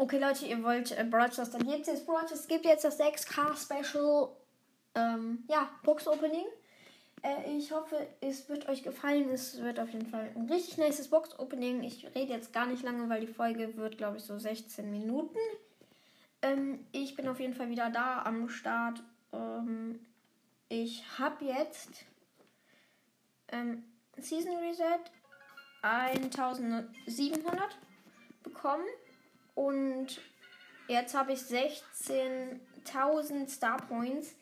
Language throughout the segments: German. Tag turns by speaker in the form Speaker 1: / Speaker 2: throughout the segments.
Speaker 1: Okay, Leute, ihr wollt äh, Brawl dann es jetzt Brawl. Es gibt jetzt das 6K Special, ähm, ja, Box Opening. Äh, ich hoffe, es wird euch gefallen. Es wird auf jeden Fall ein richtig nices Box Opening. Ich rede jetzt gar nicht lange, weil die Folge wird, glaube ich, so 16 Minuten. Ähm, ich bin auf jeden Fall wieder da am Start. Ähm, ich habe jetzt ähm, Season Reset 1700 bekommen und jetzt habe ich 16.000 Star Points.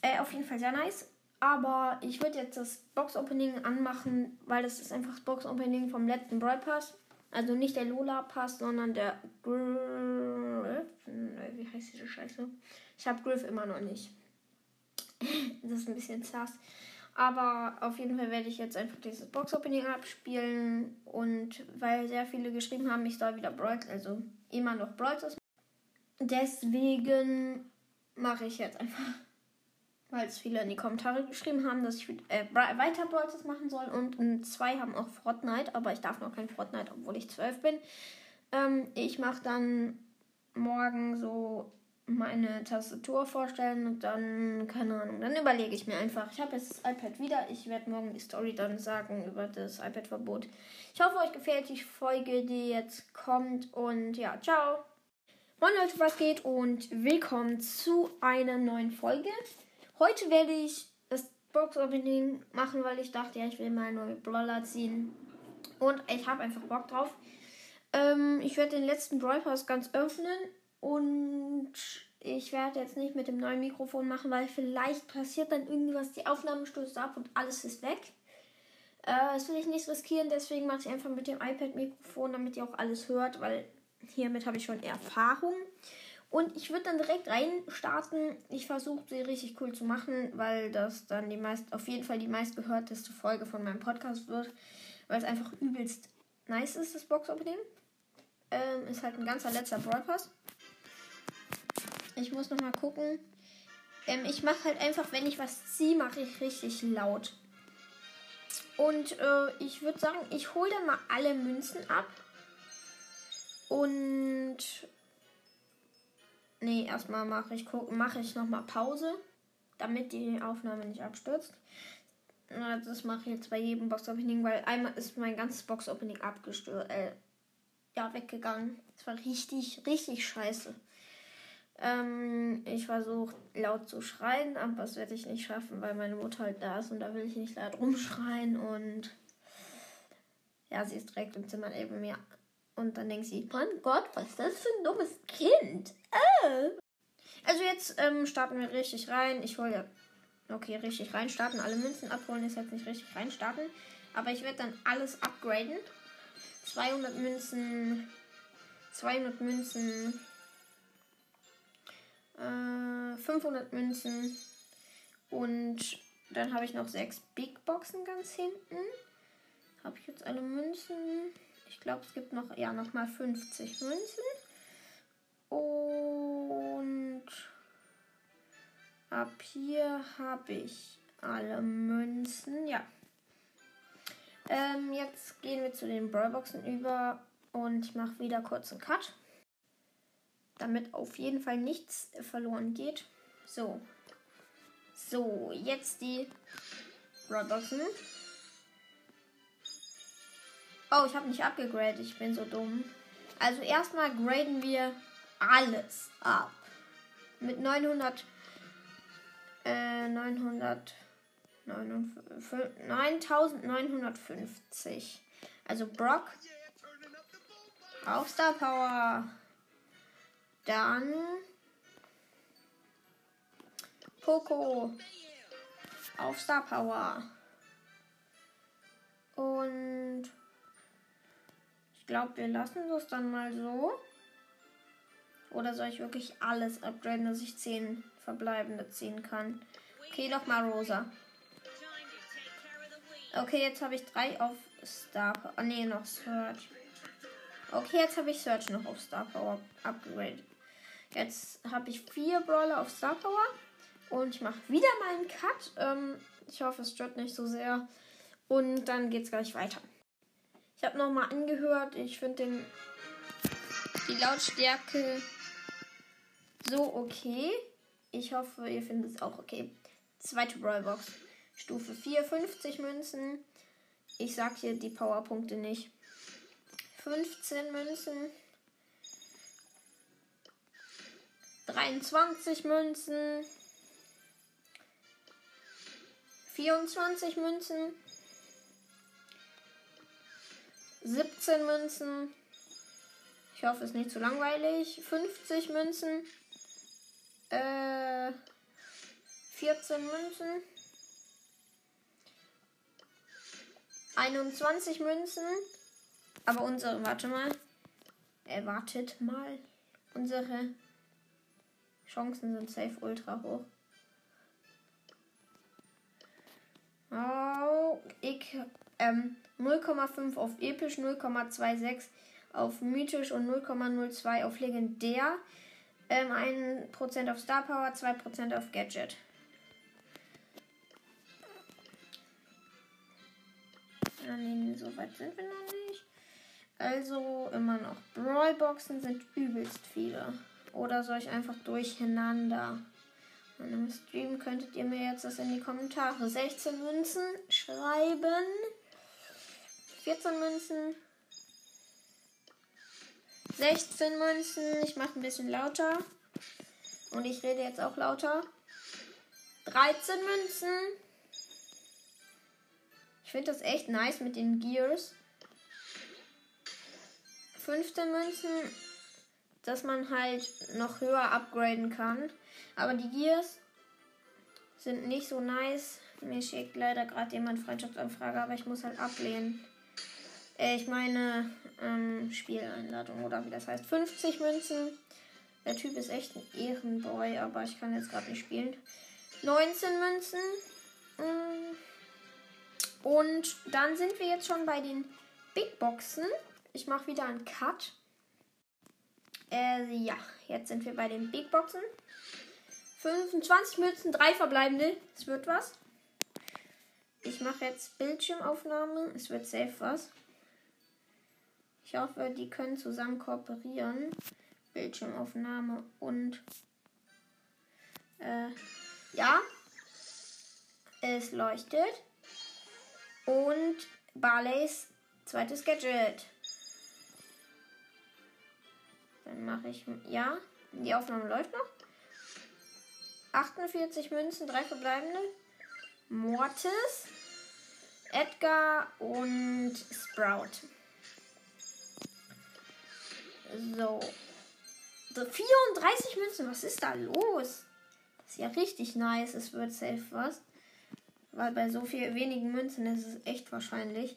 Speaker 1: Äh, auf jeden Fall sehr nice. Aber ich würde jetzt das Box Opening anmachen, weil das ist einfach das Box Opening vom letzten Brawl Pass. Also nicht der Lola Pass, sondern der Griff. Wie heißt diese Scheiße? Ich habe Griff immer noch nicht. das ist ein bisschen sass. Aber auf jeden Fall werde ich jetzt einfach dieses Box-Opening abspielen. Und weil sehr viele geschrieben haben, ich soll wieder Brawl, also immer noch Brawl Deswegen mache ich jetzt einfach, weil es viele in die Kommentare geschrieben haben, dass ich äh, weiter Brawl machen soll. Und zwei haben auch Fortnite, aber ich darf noch kein Fortnite, obwohl ich zwölf bin. Ähm, ich mache dann morgen so meine Tastatur vorstellen und dann, keine Ahnung, dann überlege ich mir einfach. Ich habe jetzt das iPad wieder. Ich werde morgen die Story dann sagen über das iPad-Verbot. Ich hoffe, euch gefällt die Folge, die jetzt kommt. Und ja, ciao. Moin Leute, was geht? Und willkommen zu einer neuen Folge. Heute werde ich das Box-Opening machen, weil ich dachte, ja, ich will mal neue Brawler ziehen. Und ich habe einfach Bock drauf. Ähm, ich werde den letzten Brawl Pass ganz öffnen und ich werde jetzt nicht mit dem neuen Mikrofon machen, weil vielleicht passiert dann irgendwas, die Aufnahme stößt ab und alles ist weg. Äh, das will ich nicht riskieren, deswegen mache ich einfach mit dem iPad-Mikrofon, damit ihr auch alles hört, weil hiermit habe ich schon Erfahrung. Und ich würde dann direkt rein starten. Ich versuche sie richtig cool zu machen, weil das dann die meist, auf jeden Fall die meistgehörteste Folge von meinem Podcast wird, weil es einfach übelst nice ist, das Box-Opening. Ähm, ist halt ein ganzer letzter Broadcast. Ich muss noch mal gucken. Ähm, ich mache halt einfach, wenn ich was ziehe, mache ich richtig laut. Und äh, ich würde sagen, ich hole dann mal alle Münzen ab. Und nee, erstmal mache ich mache ich noch Pause, damit die Aufnahme nicht abstürzt. Das mache ich jetzt bei jedem Box Opening, weil einmal ist mein ganzes Box Opening abgestürzt, äh, ja weggegangen. Das war richtig, richtig scheiße. Ähm, ich versuche laut zu schreien, aber das werde ich nicht schaffen, weil meine Mutter halt da ist und da will ich nicht laut rumschreien und ja, sie ist direkt im Zimmer neben mir. Und dann denkt sie, mein Gott, was ist das für ein dummes Kind? Äh. Also jetzt ähm, starten wir richtig rein. Ich hole ja, okay, richtig rein starten. Alle Münzen abholen ist jetzt nicht richtig rein starten. Aber ich werde dann alles upgraden. 200 Münzen, 200 Münzen, 500 äh, Münzen und dann habe ich noch sechs Big Boxen ganz hinten. Habe ich jetzt alle Münzen? Ich glaube, es gibt noch, ja, noch mal 50 Münzen. Und ab hier habe ich alle Münzen. Ja. Ähm, jetzt gehen wir zu den Brawlboxen über und ich mache wieder kurz einen Cut damit auf jeden Fall nichts verloren geht. So. So, jetzt die Robboxen. Oh, ich habe nicht abgegradet. Ich bin so dumm. Also erstmal graden wir alles ab. Mit 900 äh, 900 9950. Also Brock auf Star Power. Dann Poco auf Star Power. Und ich glaube, wir lassen das dann mal so. Oder soll ich wirklich alles upgraden, dass ich 10 verbleibende ziehen kann? Okay, nochmal rosa. Okay, jetzt habe ich drei auf Star Power. Oh, nee, noch Search. Okay, jetzt habe ich Search noch auf Star Power upgradet. Jetzt habe ich vier Brawler auf Star Power. Und ich mache wieder mal einen Cut. Ähm, ich hoffe, es stört nicht so sehr. Und dann geht es gleich weiter. Ich habe nochmal angehört. Ich finde den. die Lautstärke so okay. Ich hoffe, ihr findet es auch okay. Zweite Brawlbox. Stufe 4, 50 Münzen. Ich sag hier die Powerpunkte nicht. 15 Münzen. 23 Münzen. 24 Münzen. 17 Münzen. Ich hoffe, es ist nicht zu langweilig. 50 Münzen. Äh, 14 Münzen. 21 Münzen. Aber unsere, warte mal. Erwartet äh, mal. Unsere Chancen sind safe ultra hoch. Oh, ich, ähm, 0,5 auf episch, 0,26 auf mythisch und 0,02 auf legendär. Ähm, 1% auf Star Power, 2% auf Gadget. Ah, so weit sind wir noch nicht. Also immer noch. Brawlboxen sind übelst viele. Oder soll ich einfach durcheinander? In einem Stream könntet ihr mir jetzt das in die Kommentare. 16 Münzen schreiben. 14 Münzen. 16 Münzen. Ich mache ein bisschen lauter. Und ich rede jetzt auch lauter. 13 Münzen. Ich finde das echt nice mit den Gears. 15 Münzen, dass man halt noch höher upgraden kann. Aber die Gears sind nicht so nice. Mir schickt leider gerade jemand Freundschaftsanfrage, aber ich muss halt ablehnen. Äh, ich meine ähm, Spieleinladung oder wie das heißt. 50 Münzen. Der Typ ist echt ein Ehrenboy, aber ich kann jetzt gerade nicht spielen. 19 Münzen. Mm. Und dann sind wir jetzt schon bei den Big Boxen. Ich mache wieder einen Cut. Äh, ja, jetzt sind wir bei den Big Boxen. 25 Münzen, drei verbleibende. Es wird was. Ich mache jetzt Bildschirmaufnahme. Es wird safe was. Ich hoffe, die können zusammen kooperieren. Bildschirmaufnahme und äh, ja, es leuchtet. Und Barleys zweites Gadget. Dann mache ich, ja, die Aufnahme läuft noch. 48 Münzen, drei verbleibende. Mortis, Edgar und Sprout. So. 34 Münzen, was ist da los? Das ist ja richtig nice. Es wird safe was. Weil bei so viel wenigen Münzen ist es echt wahrscheinlich.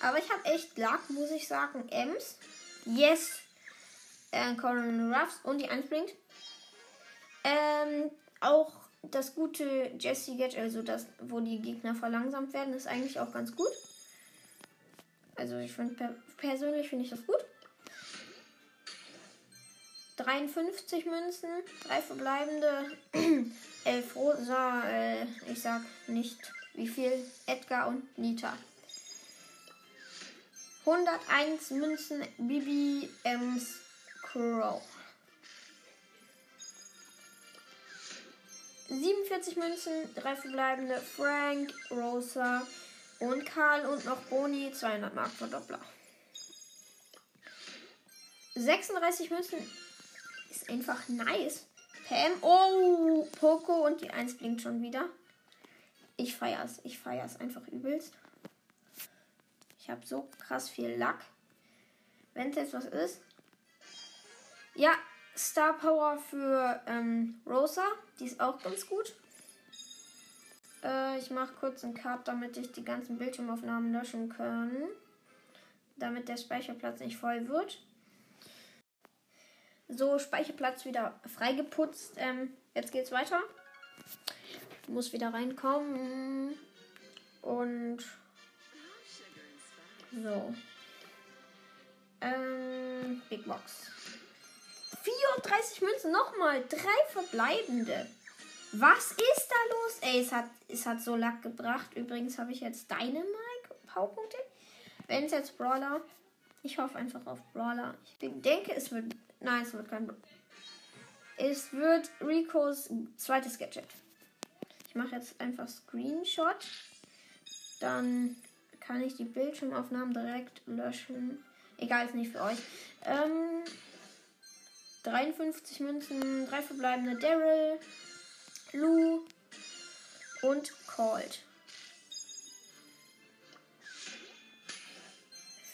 Speaker 1: Aber ich habe echt Luck, muss ich sagen. Ems. Yes. Äh, Conan Ruffs und die 1 blinkt. Ähm, auch das gute Jesse Gadget, also das, wo die Gegner verlangsamt werden, ist eigentlich auch ganz gut. Also ich finde per persönlich finde ich das gut. 53 Münzen, drei verbleibende, 11 rosa, äh, ich sag nicht wie viel, Edgar und Nita. 101 Münzen, Bibi, Ems, Crow. 47 Münzen, drei verbleibende, Frank, Rosa und Karl und noch Boni, 200 Mark Verdoppler. 36 Münzen, ist einfach nice. Pam. Oh, Poco und die 1 blinkt schon wieder. Ich feier's. Ich feier's einfach übelst. Ich habe so krass viel Lack. Wenn es jetzt was ist. Ja, Star Power für ähm, Rosa. Die ist auch ganz gut. Äh, ich mache kurz einen Cut, damit ich die ganzen Bildschirmaufnahmen löschen kann. Damit der Speicherplatz nicht voll wird. So, Speicherplatz wieder freigeputzt. Ähm, jetzt geht's weiter. Muss wieder reinkommen. Und so. Ähm, Big Box. 34 Münzen, nochmal. Drei verbleibende. Was ist da los? Ey, es hat, es hat so Lack gebracht. Übrigens habe ich jetzt Dynamite Powerpunkte. Wenn es jetzt Brawler Ich hoffe einfach auf Brawler. Ich denke, es wird. Nein, es wird kein. Es wird Ricos zweites Gadget. Ich mache jetzt einfach Screenshot. Dann kann ich die Bildschirmaufnahmen direkt löschen. Egal, ist nicht für euch. Ähm, 53 Münzen, drei verbleibende Daryl, Lou und Colt.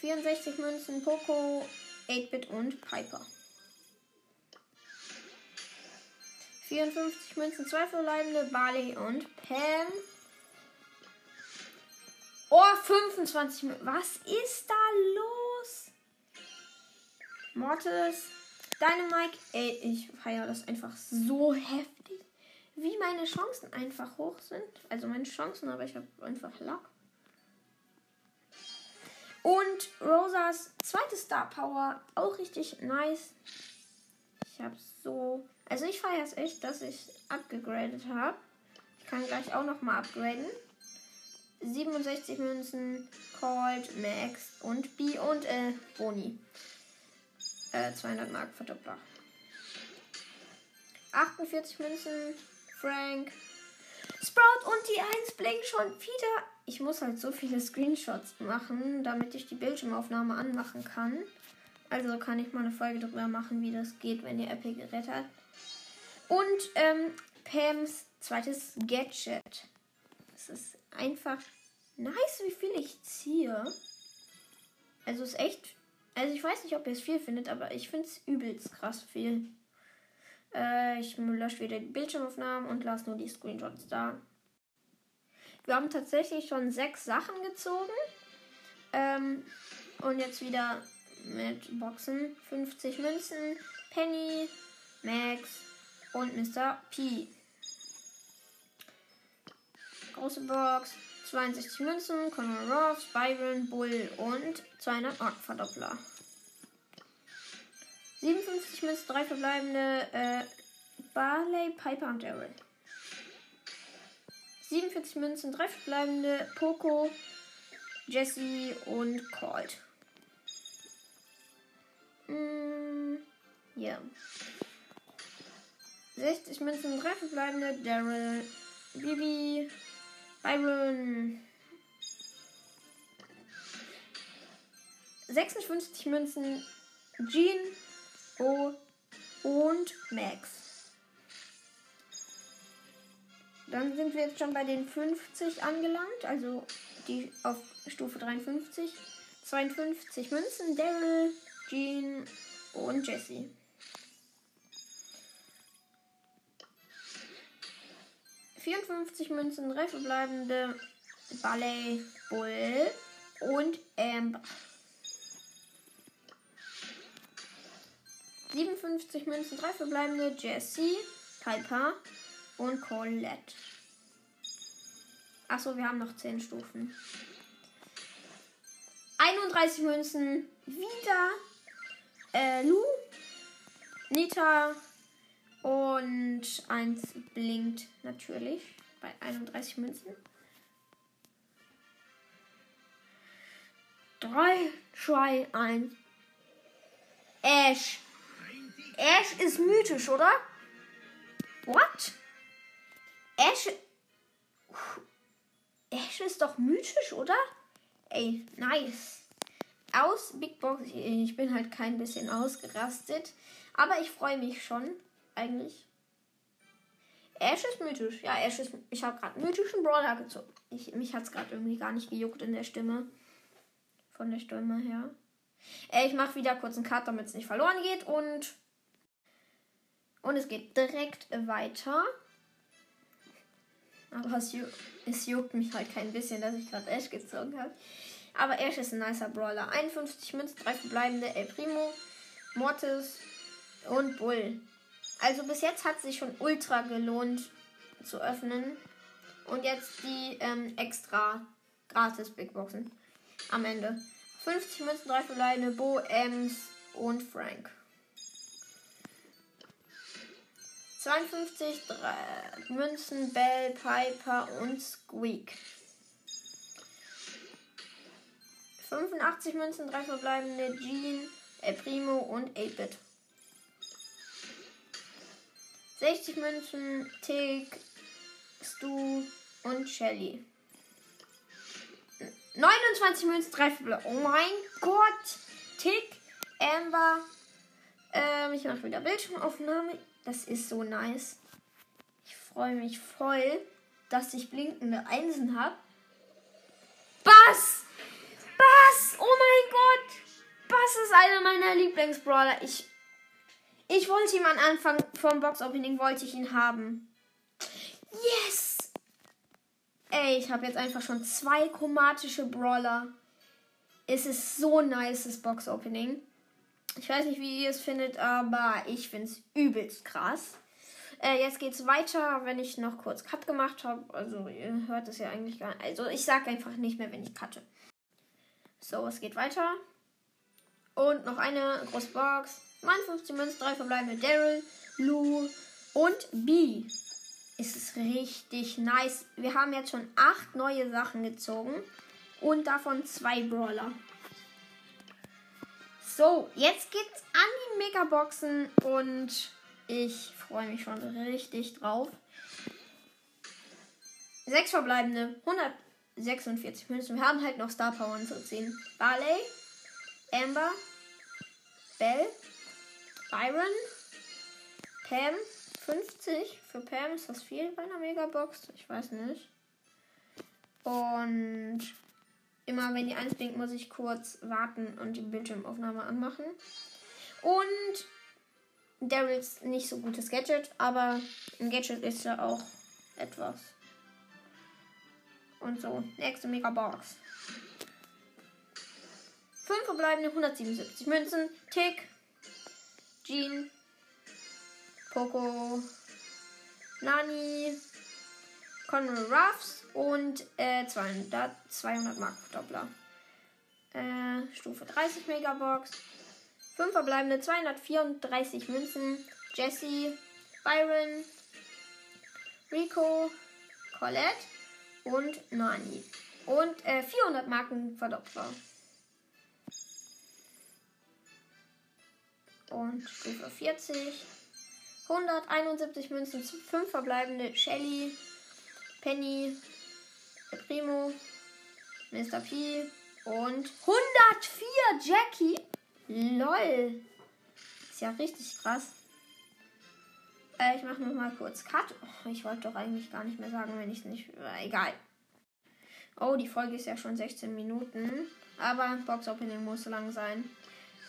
Speaker 1: 64 Münzen, Poco, 8-Bit und Piper. 54 Münzen, zwei verbleibende, Barley und Pam. Oh, 25 Münzen. Was ist da los? Mortis, Dynamite. Ey, ich feiere das einfach so heftig. Wie meine Chancen einfach hoch sind. Also meine Chancen, aber ich habe einfach Luck. Und Rosas zweite Star Power, auch richtig nice. Ich habe so. Also ich feiere es echt, dass ich abgegradet habe. Ich kann gleich auch nochmal upgraden. 67 Münzen, Cold, Max und B und äh, Boni. Äh, 200 Mark Verdoppler. 48 Münzen, Frank. Sprout und die 1 blinken schon wieder. Ich muss halt so viele Screenshots machen, damit ich die Bildschirmaufnahme anmachen kann. Also kann ich mal eine Folge darüber machen, wie das geht, wenn ihr Epic gerettet habt. Und ähm, Pams zweites Gadget. Das ist einfach nice, wie viel ich ziehe. Also ist echt. Also ich weiß nicht, ob ihr es viel findet, aber ich finde es übelst krass viel. Äh, ich lösche wieder die Bildschirmaufnahmen und lasse nur die Screenshots da. Wir haben tatsächlich schon sechs Sachen gezogen. Ähm, und jetzt wieder mit Boxen. 50 Münzen, Penny, Max und Mr. P. Große Box, 62 Münzen, Conor Ross, Byron, Bull und 200 Mark Verdoppler. 57 Münzen, 3 verbleibende äh, Barley, Piper und Daryl. 47 Münzen, 3 verbleibende Poco, Jesse und Colt. Mm, ja. 60 Münzen, 3 verbleibende Daryl, Bibi, Byron. 56 Münzen, Jean, O und Max. Dann sind wir jetzt schon bei den 50 angelangt, also die auf Stufe 53. 52 Münzen, Daryl, Jean und Jesse. Vierundfünfzig Münzen, drei verbleibende Ballet, Bull und Amber. 57 Münzen, drei verbleibende Jessie, Piper und Colette. Achso, wir haben noch 10 Stufen. 31 Münzen, wieder äh, Lu, Nita und eins blinkt natürlich bei 31 Münzen. 3, 2, 1. Ash. Ash ist mythisch, oder? What? Ash. Ash ist doch mythisch, oder? Ey, nice. Aus Big Box. Ich bin halt kein bisschen ausgerastet. Aber ich freue mich schon. Eigentlich. Ash ist mythisch. Ja, Ash ist. Ich habe gerade mythischen Brawler gezogen. Ich, mich hat es gerade irgendwie gar nicht gejuckt in der Stimme. Von der Stimme her. Äh, ich mache wieder kurz einen Cut, damit es nicht verloren geht. Und und es geht direkt weiter. Aber es, ju es juckt mich halt kein bisschen, dass ich gerade Ash gezogen habe. Aber Ash ist ein nicer Brawler. 51 Münzen, 3 verbleibende El Primo, Mortis und Bull. Also bis jetzt hat es sich schon ultra gelohnt zu öffnen. Und jetzt die ähm, extra gratis Big Boxen am Ende. 50 Münzen, 3 verbleibende Bo, Ems und Frank. 52 3, Münzen, Bell, Piper und Squeak. 85 Münzen, 3 verbleibende Jean, El Primo und 8-Bit. 60 Münzen, Tick, Stu und Shelly. 29 Münzen, 3 verbleibende. Oh mein Gott! Tick, Amber. Ähm, ich mache wieder Bildschirmaufnahme. Das ist so nice. Ich freue mich voll, dass ich blinkende Einsen habe. Bass! Bass! Oh mein Gott! Bass ist einer meiner Lieblingsbrawler. Ich, ich wollte ihn am Anfang vom Box-Opening, wollte ich ihn haben. Yes! Ey, ich habe jetzt einfach schon zwei chromatische Brawler. Es ist so nice, das Box-Opening. Ich weiß nicht, wie ihr es findet, aber ich finde es übelst krass. Äh, jetzt geht's weiter, wenn ich noch kurz Cut gemacht habe. Also ihr hört es ja eigentlich gar nicht. Also ich sage einfach nicht mehr, wenn ich cutte. So, es geht weiter. Und noch eine große Box. 59 Münzen, 3 verbleibende Daryl, Lou und B. Es ist richtig nice. Wir haben jetzt schon 8 neue Sachen gezogen. Und davon zwei Brawler. So, jetzt geht's an die Megaboxen und ich freue mich schon richtig drauf. Sechs verbleibende, 146 Münzen. Wir haben halt noch Star Power zu ziehen. Barley, Amber, Bell, Byron, Pam, 50. Für Pam ist das viel bei einer Megabox. Ich weiß nicht. Und Immer wenn die 1 blinkt, muss ich kurz warten und die Bildschirmaufnahme anmachen. Und Daryls nicht so gutes Gadget, aber ein Gadget ist ja auch etwas. Und so, nächste Megabox. 5 verbleibende 177 Münzen. Tick, Jean, Poco, Nani, Conrad Ruffs und äh, 200, 200 Mark Doppler. Äh, Stufe 30 Megabox. 5 verbleibende 234 Münzen. Jesse, Byron, Rico, Colette und Nani. Und äh, 400 Marken Verdoppler. Und Stufe 40. 171 Münzen, 5 verbleibende Shelly, Penny, Primo, Mr. P und 104 Jackie. Lol. Ist ja richtig krass. Äh, ich mache noch mal kurz Cut. Oh, ich wollte doch eigentlich gar nicht mehr sagen, wenn ich es nicht. Äh, egal. Oh, die Folge ist ja schon 16 Minuten. Aber Box Opening muss lang sein.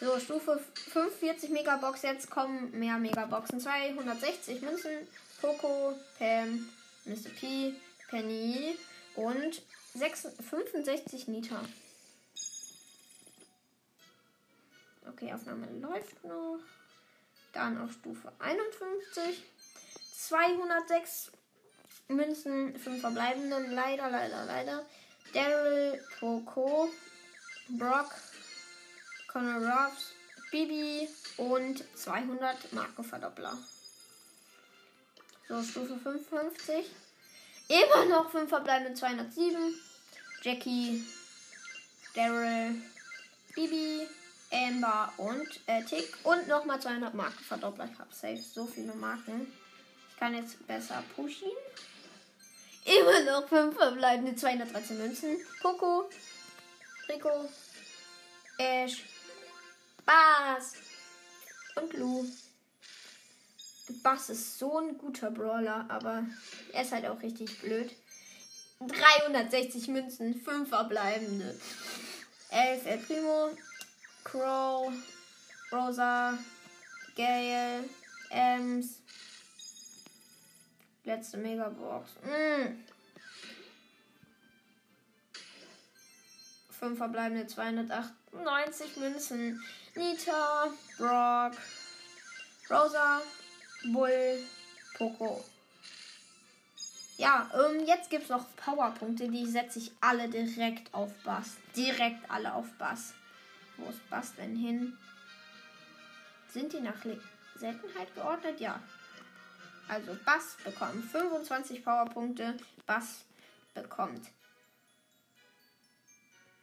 Speaker 1: So, Stufe 45 Megabox. Jetzt kommen mehr Megaboxen. 260 Münzen. Poco, Pam, Mr. P, Penny und 6, 65 Nita. Okay, Aufnahme läuft noch. Dann auf Stufe 51. 206 Münzen, 5 verbleibende. Leider, leider, leider. Daryl, Poco, Brock, Connor Ruffs, Bibi und 200 Markenverdoppler. So, Stufe 55. Immer noch 5 verbleibende 207. Jackie, Daryl, Bibi, Amber und äh, Tick. Und nochmal 200 Marken verdoppelt. Ich habe safe so viele Marken. Ich kann jetzt besser pushen. Immer noch 5 verbleibende 213 Münzen. Coco, Rico, Ash, Bass und Lou. Bass ist so ein guter Brawler, aber er ist halt auch richtig blöd. 360 Münzen, 5 verbleibende. 11 El Primo, Crow, Rosa, Gale, Ems. Letzte Megabox. Mm. 5 verbleibende 298 Münzen. Nita, Brock, Rosa, Bull, Poco. Ja, ähm, jetzt gibt es noch Powerpunkte, die setze ich alle direkt auf Bass. Direkt alle auf Bass. Wo ist Bass denn hin? Sind die nach Le Seltenheit geordnet? Ja. Also Bass bekommt 25 Powerpunkte. Bass bekommt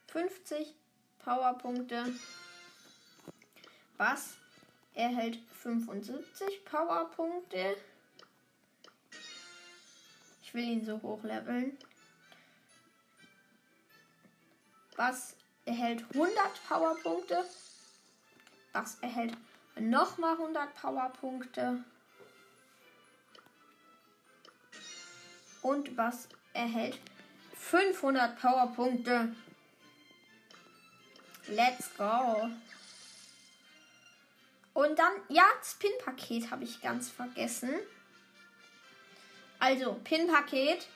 Speaker 1: 50. Powerpunkte. Bass erhält 75 Powerpunkte. Ich will ihn so hochleveln. Bass erhält 100 Powerpunkte. Bass erhält nochmal 100 Powerpunkte. Und Bass erhält 500 Powerpunkte. Let's go. Und dann, ja, das Pin-Paket habe ich ganz vergessen. Also, Pin-Paket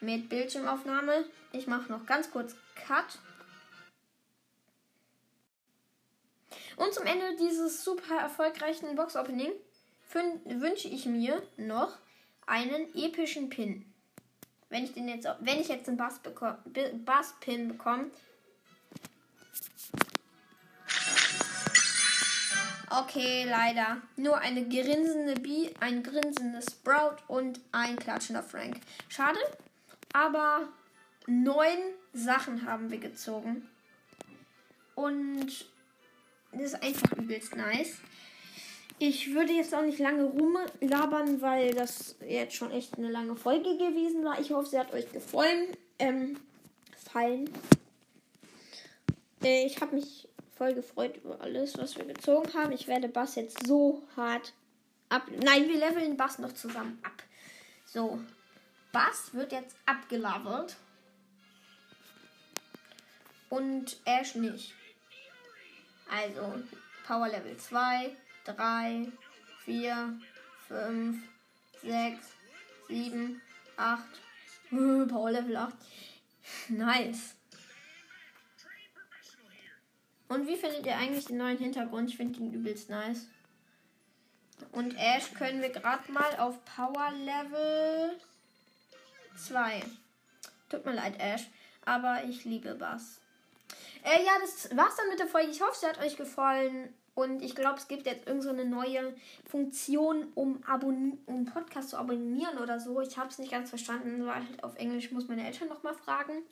Speaker 1: mit Bildschirmaufnahme. Ich mache noch ganz kurz Cut. Und zum Ende dieses super erfolgreichen Box-Opening wünsche ich mir noch einen epischen Pin. Wenn ich den jetzt, wenn ich jetzt einen Bass-Pin Bass bekomme, Okay, leider. Nur eine grinsende Bee, ein grinsendes Sprout und ein klatschender Frank. Schade, aber neun Sachen haben wir gezogen. Und das ist einfach übelst nice. Ich würde jetzt auch nicht lange rumlabern, weil das jetzt schon echt eine lange Folge gewesen war. Ich hoffe, sie hat euch gefallen. Ähm, fallen. Äh, ich habe mich voll gefreut über alles, was wir gezogen haben. Ich werde Bass jetzt so hart ab. Nein, wir leveln Bass noch zusammen ab. So. Bass wird jetzt abgelevelt. Und Ash nicht. Also, Power Level 2, 3, 4, 5, 6, 7, 8. Power Level 8. Nice. Und wie findet ihr eigentlich den neuen Hintergrund? Ich finde ihn übelst nice. Und Ash können wir gerade mal auf Power Level 2. Tut mir leid, Ash. Aber ich liebe Bass. Äh, ja, das war's dann mit der Folge. Ich hoffe, sie hat euch gefallen. Und ich glaube, es gibt jetzt irgendeine so neue Funktion, um, Abon um Podcast zu abonnieren oder so. Ich habe es nicht ganz verstanden, weil halt auf Englisch muss meine Eltern nochmal fragen.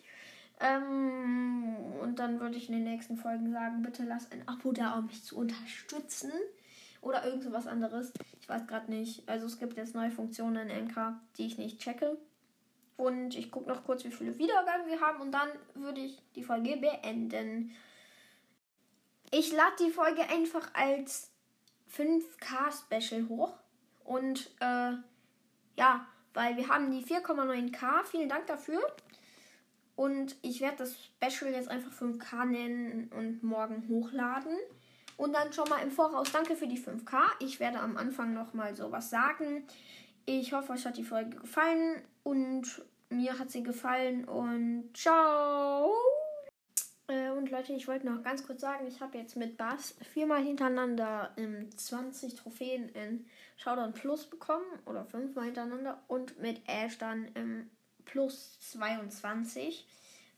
Speaker 1: Ähm, und dann würde ich in den nächsten Folgen sagen, bitte lass ein Abo da, um mich zu unterstützen. Oder irgend was anderes. Ich weiß gerade nicht. Also es gibt jetzt neue Funktionen in Anchor, die ich nicht checke. Und ich gucke noch kurz, wie viele Wiedergaben wir haben. Und dann würde ich die Folge beenden. Ich lade die Folge einfach als 5K-Special hoch. Und äh, ja, weil wir haben die 4,9K. Vielen Dank dafür. Und ich werde das Special jetzt einfach 5K nennen und morgen hochladen. Und dann schon mal im Voraus danke für die 5K. Ich werde am Anfang noch mal sowas sagen. Ich hoffe, euch hat die Folge gefallen und mir hat sie gefallen und ciao. Äh, und Leute, ich wollte noch ganz kurz sagen, ich habe jetzt mit Bass viermal hintereinander 20 Trophäen in Showdown Plus bekommen oder fünfmal hintereinander und mit Ash dann im plus 22.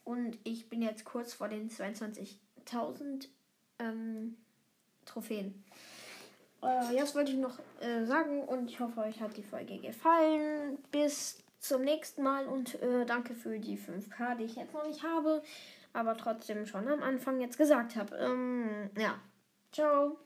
Speaker 1: Und ich bin jetzt kurz vor den 22.000 ähm, Trophäen. Äh, das wollte ich noch äh, sagen und ich hoffe, euch hat die Folge gefallen. Bis zum nächsten Mal und äh, danke für die 5K, die ich jetzt noch nicht habe, aber trotzdem schon am Anfang jetzt gesagt habe. Ähm, ja, ciao.